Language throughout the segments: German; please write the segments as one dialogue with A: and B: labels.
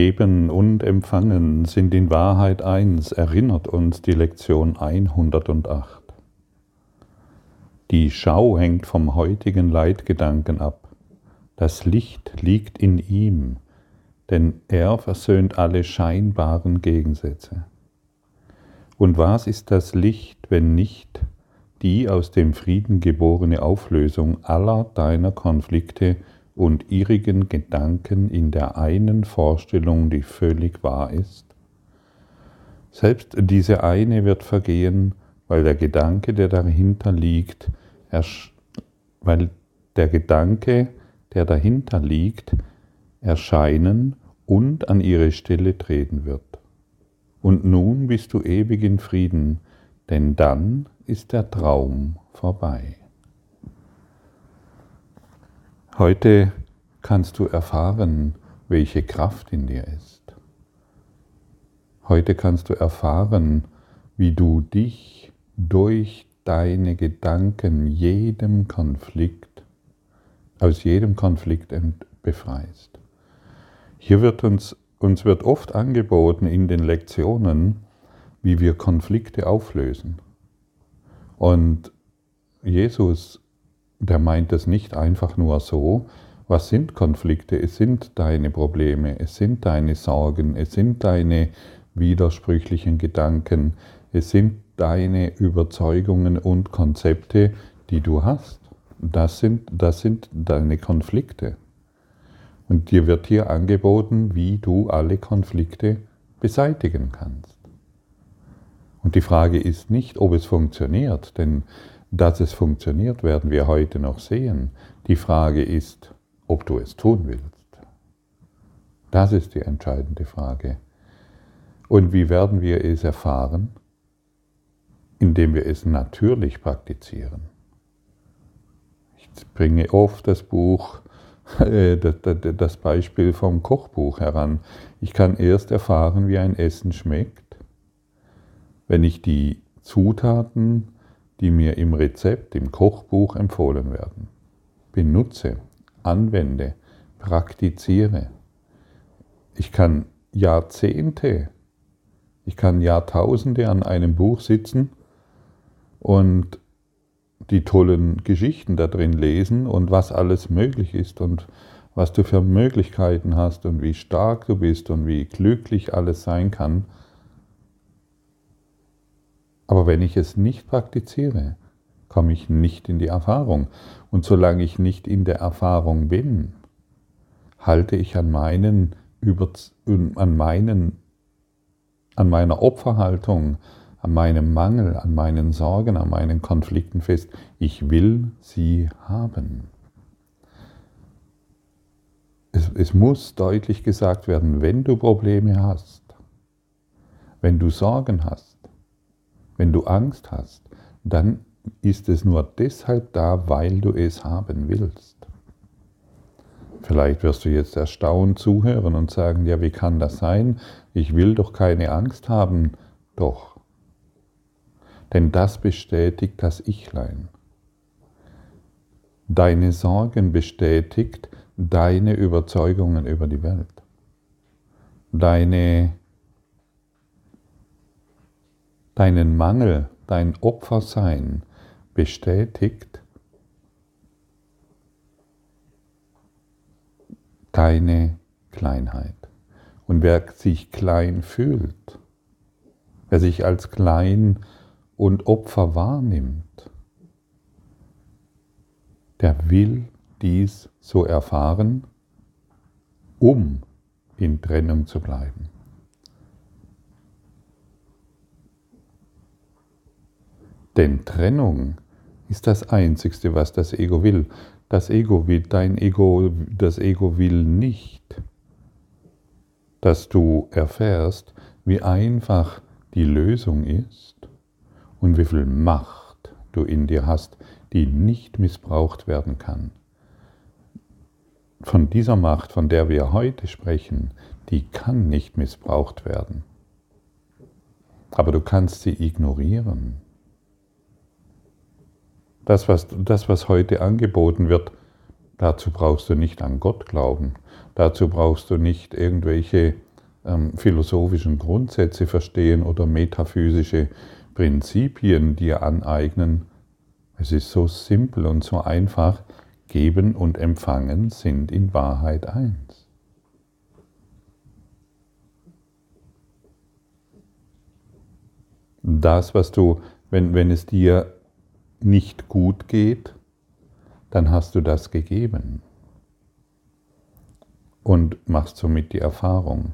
A: Geben und Empfangen sind in Wahrheit eins, erinnert uns die Lektion 108. Die Schau hängt vom heutigen Leitgedanken ab. Das Licht liegt in ihm, denn er versöhnt alle scheinbaren Gegensätze. Und was ist das Licht, wenn nicht die aus dem Frieden geborene Auflösung aller deiner Konflikte und irrigen Gedanken in der einen Vorstellung, die völlig wahr ist? Selbst diese eine wird vergehen, weil der Gedanke, der dahinter liegt, weil der Gedanke, der dahinter liegt, erscheinen und an ihre Stelle treten wird. Und nun bist du ewig in Frieden, denn dann ist der Traum vorbei. Heute kannst du erfahren, welche Kraft in dir ist. Heute kannst du erfahren, wie du dich durch deine Gedanken jedem Konflikt, aus jedem Konflikt befreist. Hier wird uns, uns wird oft angeboten in den Lektionen, wie wir Konflikte auflösen. Und Jesus der meint es nicht einfach nur so, was sind Konflikte? Es sind deine Probleme, es sind deine Sorgen, es sind deine widersprüchlichen Gedanken, es sind deine Überzeugungen und Konzepte, die du hast. Das sind, das sind deine Konflikte. Und dir wird hier angeboten, wie du alle Konflikte beseitigen kannst. Und die Frage ist nicht, ob es funktioniert, denn dass es funktioniert, werden wir heute noch sehen. Die Frage ist, ob du es tun willst. Das ist die entscheidende Frage. Und wie werden wir es erfahren? Indem wir es natürlich praktizieren. Ich bringe oft das Buch, äh, das Beispiel vom Kochbuch heran. Ich kann erst erfahren, wie ein Essen schmeckt, wenn ich die Zutaten die mir im Rezept, im Kochbuch empfohlen werden. Benutze, anwende, praktiziere. Ich kann Jahrzehnte, ich kann Jahrtausende an einem Buch sitzen und die tollen Geschichten da drin lesen und was alles möglich ist und was du für Möglichkeiten hast und wie stark du bist und wie glücklich alles sein kann. Aber wenn ich es nicht praktiziere, komme ich nicht in die Erfahrung. Und solange ich nicht in der Erfahrung bin, halte ich an meinen, an meinen, an meiner Opferhaltung, an meinem Mangel, an meinen Sorgen, an meinen Konflikten fest. Ich will sie haben. Es, es muss deutlich gesagt werden, wenn du Probleme hast, wenn du Sorgen hast, wenn du Angst hast, dann ist es nur deshalb da, weil du es haben willst. Vielleicht wirst du jetzt erstaunt zuhören und sagen, ja, wie kann das sein? Ich will doch keine Angst haben. Doch. Denn das bestätigt das Ichlein. Deine Sorgen bestätigt deine Überzeugungen über die Welt. Deine deinen Mangel, dein Opfersein bestätigt deine Kleinheit. Und wer sich klein fühlt, wer sich als klein und Opfer wahrnimmt, der will dies so erfahren, um in Trennung zu bleiben. Denn Trennung ist das Einzigste, was das Ego will. Das Ego will, dein Ego, das Ego will nicht, dass du erfährst, wie einfach die Lösung ist und wie viel Macht du in dir hast, die nicht missbraucht werden kann. Von dieser Macht, von der wir heute sprechen, die kann nicht missbraucht werden. Aber du kannst sie ignorieren. Das was, das, was heute angeboten wird, dazu brauchst du nicht an Gott glauben. Dazu brauchst du nicht irgendwelche ähm, philosophischen Grundsätze verstehen oder metaphysische Prinzipien dir aneignen. Es ist so simpel und so einfach. Geben und Empfangen sind in Wahrheit eins. Das, was du, wenn, wenn es dir nicht gut geht, dann hast du das gegeben und machst somit die Erfahrung.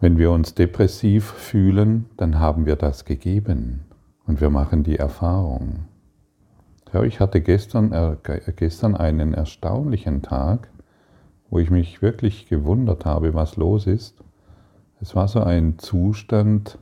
A: Wenn wir uns depressiv fühlen, dann haben wir das gegeben und wir machen die Erfahrung. Ja, ich hatte gestern, äh, gestern einen erstaunlichen Tag, wo ich mich wirklich gewundert habe, was los ist. Es war so ein Zustand,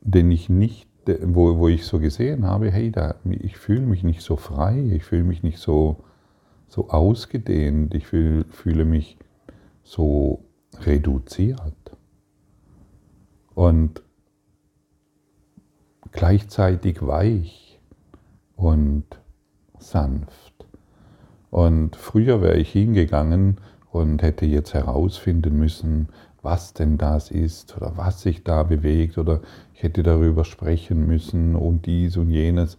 A: den ich nicht, wo, wo ich so gesehen habe, hey, da, ich fühle mich nicht so frei, ich fühle mich nicht so, so ausgedehnt, ich fühl, fühle mich so reduziert. Und gleichzeitig weich und sanft. Und früher wäre ich hingegangen und hätte jetzt herausfinden müssen, was denn das ist oder was sich da bewegt oder ich hätte darüber sprechen müssen und dies und jenes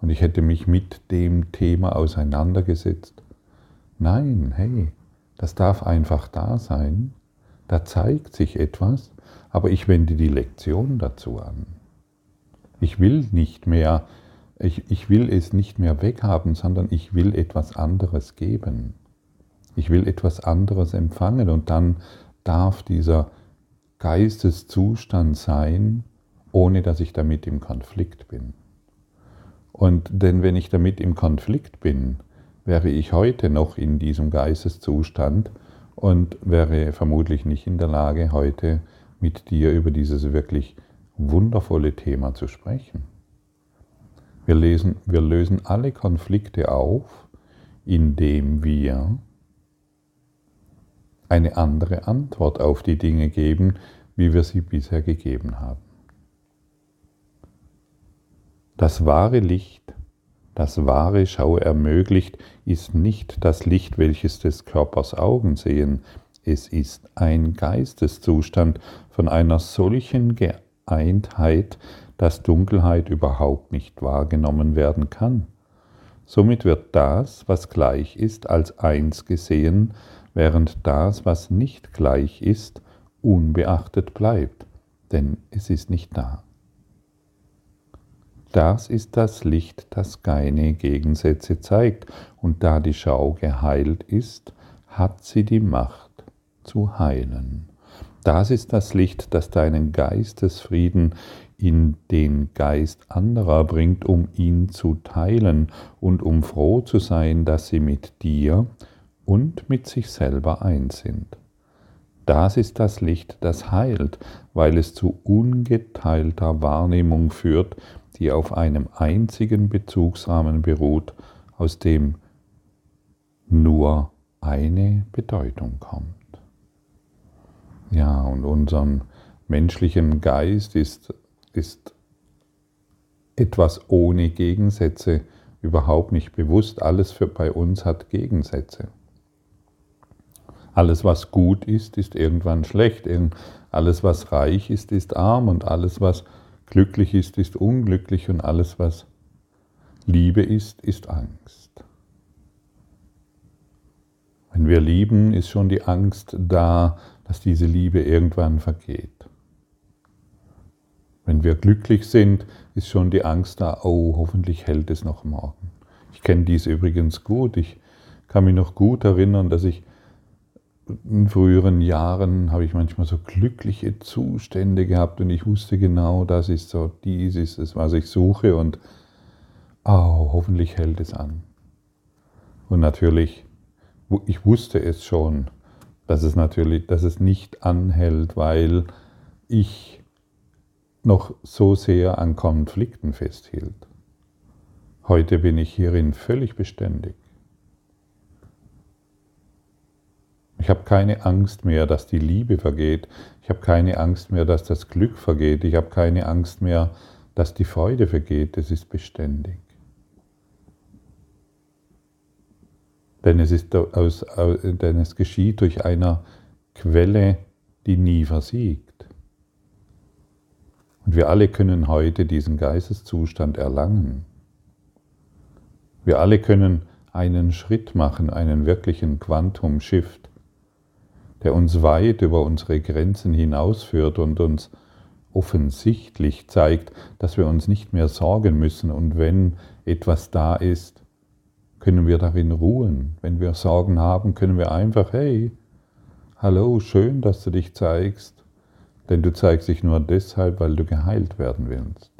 A: und ich hätte mich mit dem Thema auseinandergesetzt. Nein, hey, das darf einfach da sein, da zeigt sich etwas, aber ich wende die Lektion dazu an. Ich will nicht mehr, ich, ich will es nicht mehr weghaben, sondern ich will etwas anderes geben. Ich will etwas anderes empfangen und dann darf dieser Geisteszustand sein, ohne dass ich damit im Konflikt bin. Und denn wenn ich damit im Konflikt bin, wäre ich heute noch in diesem Geisteszustand und wäre vermutlich nicht in der Lage, heute mit dir über dieses wirklich wundervolle Thema zu sprechen. Wir, lesen, wir lösen alle Konflikte auf, indem wir eine andere Antwort auf die Dinge geben, wie wir sie bisher gegeben haben. Das wahre Licht, das wahre Schau ermöglicht, ist nicht das Licht, welches des Körpers Augen sehen, es ist ein Geisteszustand von einer solchen Geeintheit, dass Dunkelheit überhaupt nicht wahrgenommen werden kann. Somit wird das, was gleich ist, als eins gesehen, während das, was nicht gleich ist, unbeachtet bleibt, denn es ist nicht da. Das ist das Licht, das keine Gegensätze zeigt, und da die Schau geheilt ist, hat sie die Macht zu heilen. Das ist das Licht, das deinen Geistesfrieden in den Geist anderer bringt, um ihn zu teilen und um froh zu sein, dass sie mit dir und mit sich selber eins sind. Das ist das Licht, das heilt, weil es zu ungeteilter Wahrnehmung führt, die auf einem einzigen Bezugsrahmen beruht, aus dem nur eine Bedeutung kommt. Ja, und unserem menschlichen Geist ist, ist etwas ohne Gegensätze überhaupt nicht bewusst. Alles für bei uns hat Gegensätze. Alles, was gut ist, ist irgendwann schlecht. Alles, was reich ist, ist arm. Und alles, was glücklich ist, ist unglücklich. Und alles, was Liebe ist, ist Angst. Wenn wir lieben, ist schon die Angst da, dass diese Liebe irgendwann vergeht. Wenn wir glücklich sind, ist schon die Angst da, oh, hoffentlich hält es noch morgen. Ich kenne dies übrigens gut. Ich kann mich noch gut erinnern, dass ich in früheren Jahren habe ich manchmal so glückliche Zustände gehabt und ich wusste genau, das ist so, dies ist es, was ich suche und oh, hoffentlich hält es an. Und natürlich, ich wusste es schon, dass es natürlich, dass es nicht anhält, weil ich noch so sehr an Konflikten festhielt. Heute bin ich hierin völlig beständig. Ich habe keine Angst mehr, dass die Liebe vergeht. Ich habe keine Angst mehr, dass das Glück vergeht. Ich habe keine Angst mehr, dass die Freude vergeht. Es ist beständig. Denn es, ist aus, denn es geschieht durch eine Quelle, die nie versiegt. Und wir alle können heute diesen Geisteszustand erlangen. Wir alle können einen Schritt machen, einen wirklichen Quantum-Shift, der uns weit über unsere Grenzen hinausführt und uns offensichtlich zeigt, dass wir uns nicht mehr sorgen müssen und wenn etwas da ist, können wir darin ruhen. Wenn wir Sorgen haben, können wir einfach, hey, hallo, schön, dass du dich zeigst, denn du zeigst dich nur deshalb, weil du geheilt werden willst.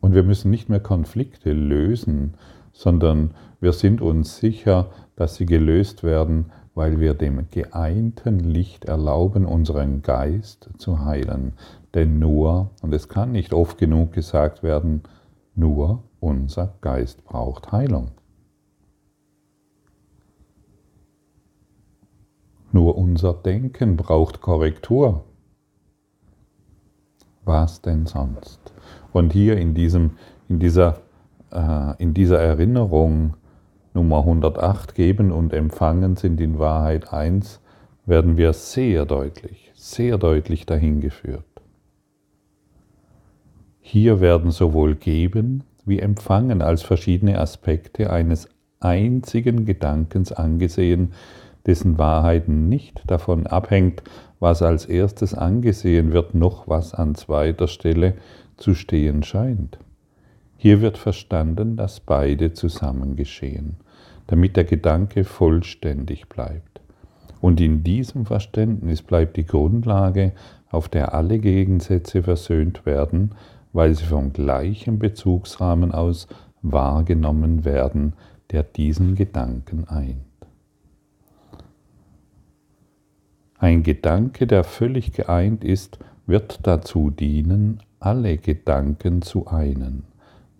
A: Und wir müssen nicht mehr Konflikte lösen, sondern wir sind uns sicher, dass sie gelöst werden, weil wir dem geeinten Licht erlauben, unseren Geist zu heilen. Denn nur, und es kann nicht oft genug gesagt werden, nur unser Geist braucht Heilung. Nur unser Denken braucht Korrektur. Was denn sonst? Und hier in, diesem, in, dieser, äh, in dieser Erinnerung Nummer 108 geben und empfangen sind in Wahrheit eins, werden wir sehr deutlich, sehr deutlich dahin geführt. Hier werden sowohl geben wie empfangen als verschiedene Aspekte eines einzigen Gedankens angesehen, dessen Wahrheit nicht davon abhängt, was als erstes angesehen wird, noch was an zweiter Stelle zu stehen scheint. Hier wird verstanden, dass beide zusammen geschehen, damit der Gedanke vollständig bleibt. Und in diesem Verständnis bleibt die Grundlage, auf der alle Gegensätze versöhnt werden, weil sie vom gleichen Bezugsrahmen aus wahrgenommen werden, der diesen Gedanken eint. Ein Gedanke, der völlig geeint ist, wird dazu dienen, alle Gedanken zu einen.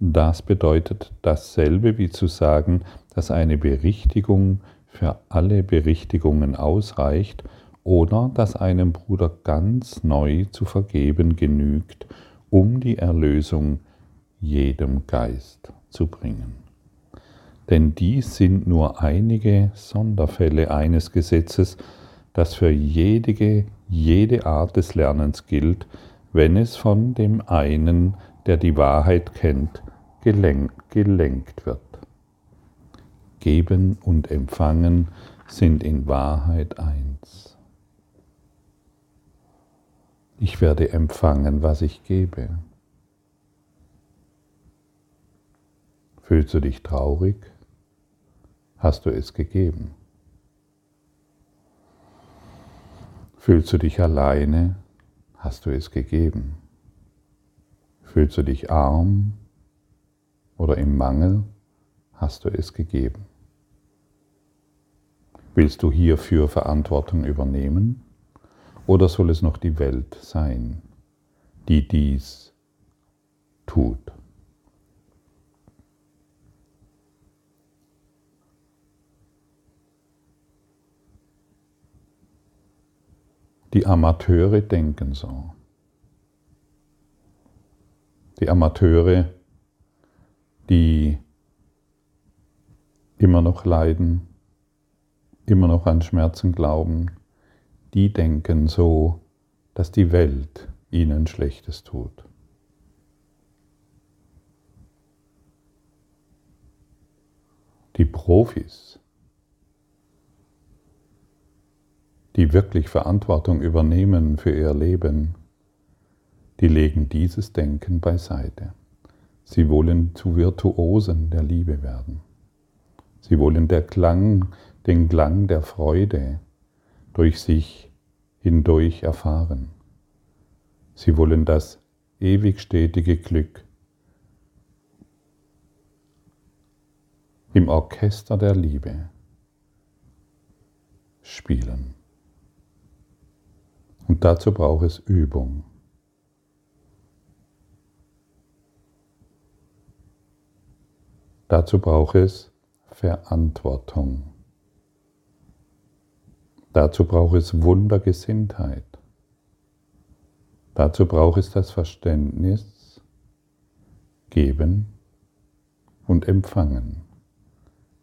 A: Das bedeutet dasselbe wie zu sagen, dass eine Berichtigung für alle Berichtigungen ausreicht oder dass einem Bruder ganz neu zu vergeben genügt, um die Erlösung jedem Geist zu bringen. Denn dies sind nur einige Sonderfälle eines Gesetzes, das für jede, jede Art des Lernens gilt, wenn es von dem einen, der die Wahrheit kennt, gelenkt wird. Geben und Empfangen sind in Wahrheit eins. Ich werde empfangen, was ich gebe. Fühlst du dich traurig? Hast du es gegeben? Fühlst du dich alleine? Hast du es gegeben? Fühlst du dich arm? Oder im Mangel hast du es gegeben. Willst du hierfür Verantwortung übernehmen oder soll es noch die Welt sein, die dies tut? Die Amateure denken so. Die Amateure die immer noch leiden, immer noch an Schmerzen glauben, die denken so, dass die Welt ihnen Schlechtes tut. Die Profis, die wirklich Verantwortung übernehmen für ihr Leben, die legen dieses Denken beiseite. Sie wollen zu Virtuosen der Liebe werden. Sie wollen der Klang, den Klang der Freude durch sich hindurch erfahren. Sie wollen das ewig stetige Glück im Orchester der Liebe spielen. Und dazu braucht es Übung. Dazu braucht es Verantwortung. Dazu braucht es Wundergesinntheit. Dazu braucht es das Verständnis, geben und empfangen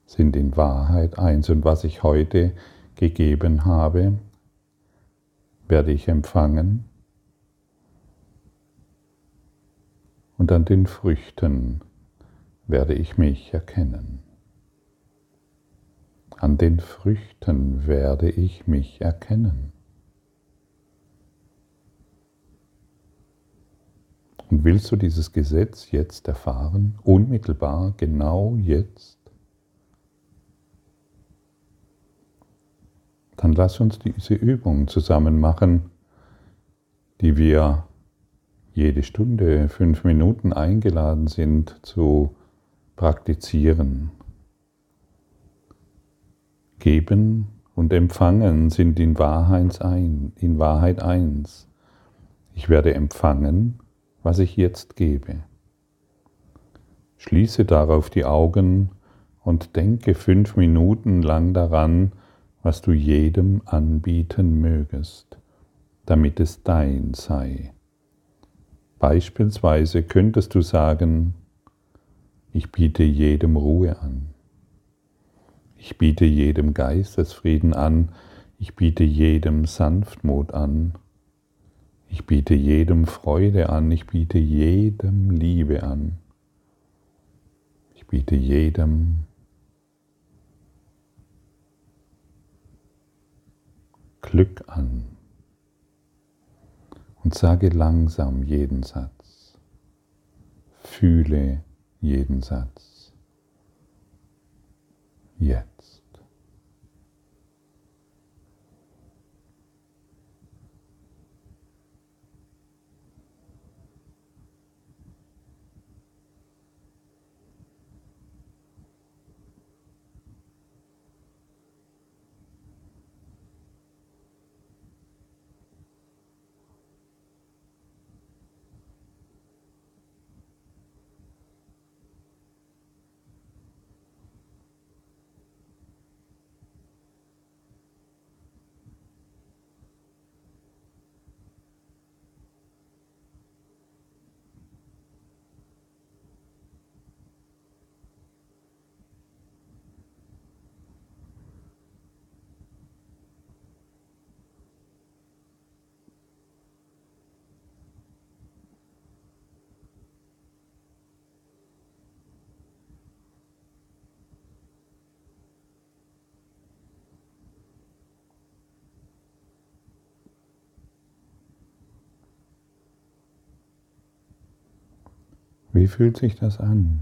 A: sind in Wahrheit eins. Und was ich heute gegeben habe, werde ich empfangen. Und an den Früchten werde ich mich erkennen. An den Früchten werde ich mich erkennen. Und willst du dieses Gesetz jetzt erfahren, unmittelbar, genau jetzt? Dann lass uns diese Übung zusammen machen, die wir jede Stunde fünf Minuten eingeladen sind zu praktizieren. Geben und Empfangen sind in Wahrheit, ein, in Wahrheit eins. Ich werde empfangen was ich jetzt gebe. Schließe darauf die Augen und denke fünf Minuten lang daran, was du jedem anbieten mögest, damit es dein sei. Beispielsweise könntest du sagen, ich biete jedem Ruhe an. Ich biete jedem Geistesfrieden an. Ich biete jedem Sanftmut an. Ich biete jedem Freude an, ich biete jedem Liebe an. Ich biete jedem Glück an. Und sage langsam jeden Satz. Fühle jeden Satz. Jetzt. Wie fühlt sich das an?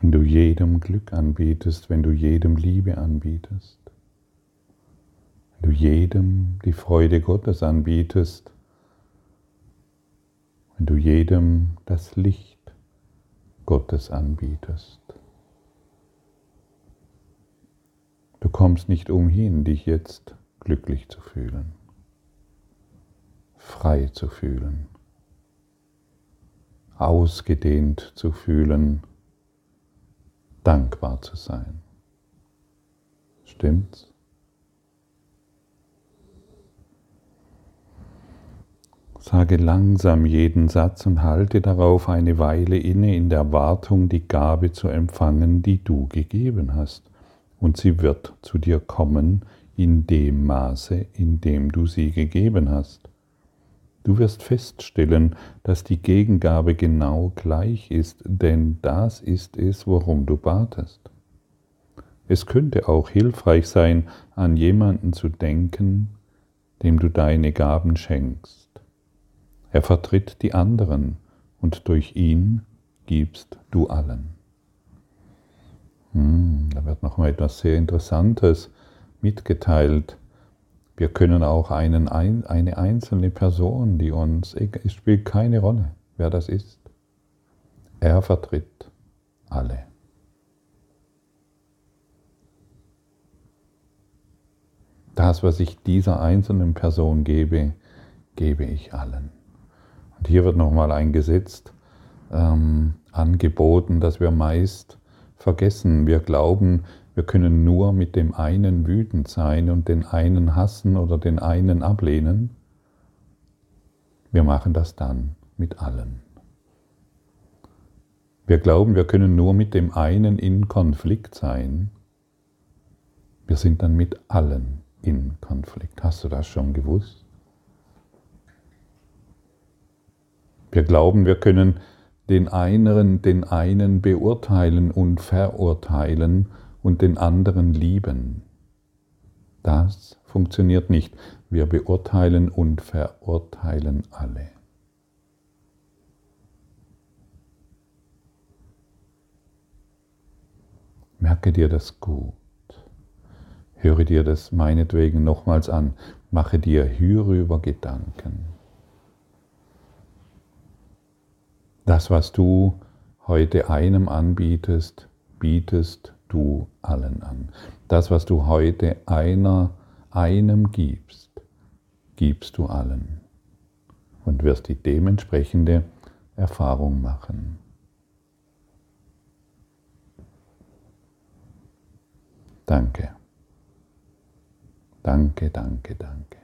A: Wenn du jedem Glück anbietest, wenn du jedem Liebe anbietest, wenn du jedem die Freude Gottes anbietest, wenn du jedem das Licht Gottes anbietest. Du kommst nicht umhin, dich jetzt glücklich zu fühlen, frei zu fühlen ausgedehnt zu fühlen, dankbar zu sein. Stimmt's? Sage langsam jeden Satz und halte darauf eine Weile inne in der Erwartung, die Gabe zu empfangen, die du gegeben hast. Und sie wird zu dir kommen in dem Maße, in dem du sie gegeben hast. Du wirst feststellen, dass die Gegengabe genau gleich ist, denn das ist es, worum du batest. Es könnte auch hilfreich sein, an jemanden zu denken, dem du deine Gaben schenkst. Er vertritt die anderen und durch ihn gibst du allen. Hm, da wird noch mal etwas sehr Interessantes mitgeteilt. Wir können auch einen, eine einzelne Person, die uns, es spielt keine Rolle, wer das ist. Er vertritt alle. Das, was ich dieser einzelnen Person gebe, gebe ich allen. Und hier wird nochmal eingesetzt, ähm, angeboten, dass wir meist vergessen. Wir glauben, wir können nur mit dem einen wütend sein und den einen hassen oder den einen ablehnen. Wir machen das dann mit allen. Wir glauben, wir können nur mit dem einen in Konflikt sein. Wir sind dann mit allen in Konflikt. Hast du das schon gewusst? Wir glauben, wir können den einen, den einen beurteilen und verurteilen und den anderen lieben. Das funktioniert nicht. Wir beurteilen und verurteilen alle. Merke dir das gut. Höre dir das meinetwegen nochmals an. Mache dir hierüber Gedanken. Das, was du heute einem anbietest, bietest du allen an. Das, was du heute einer, einem gibst, gibst du allen und wirst die dementsprechende Erfahrung machen. Danke. Danke, danke, danke.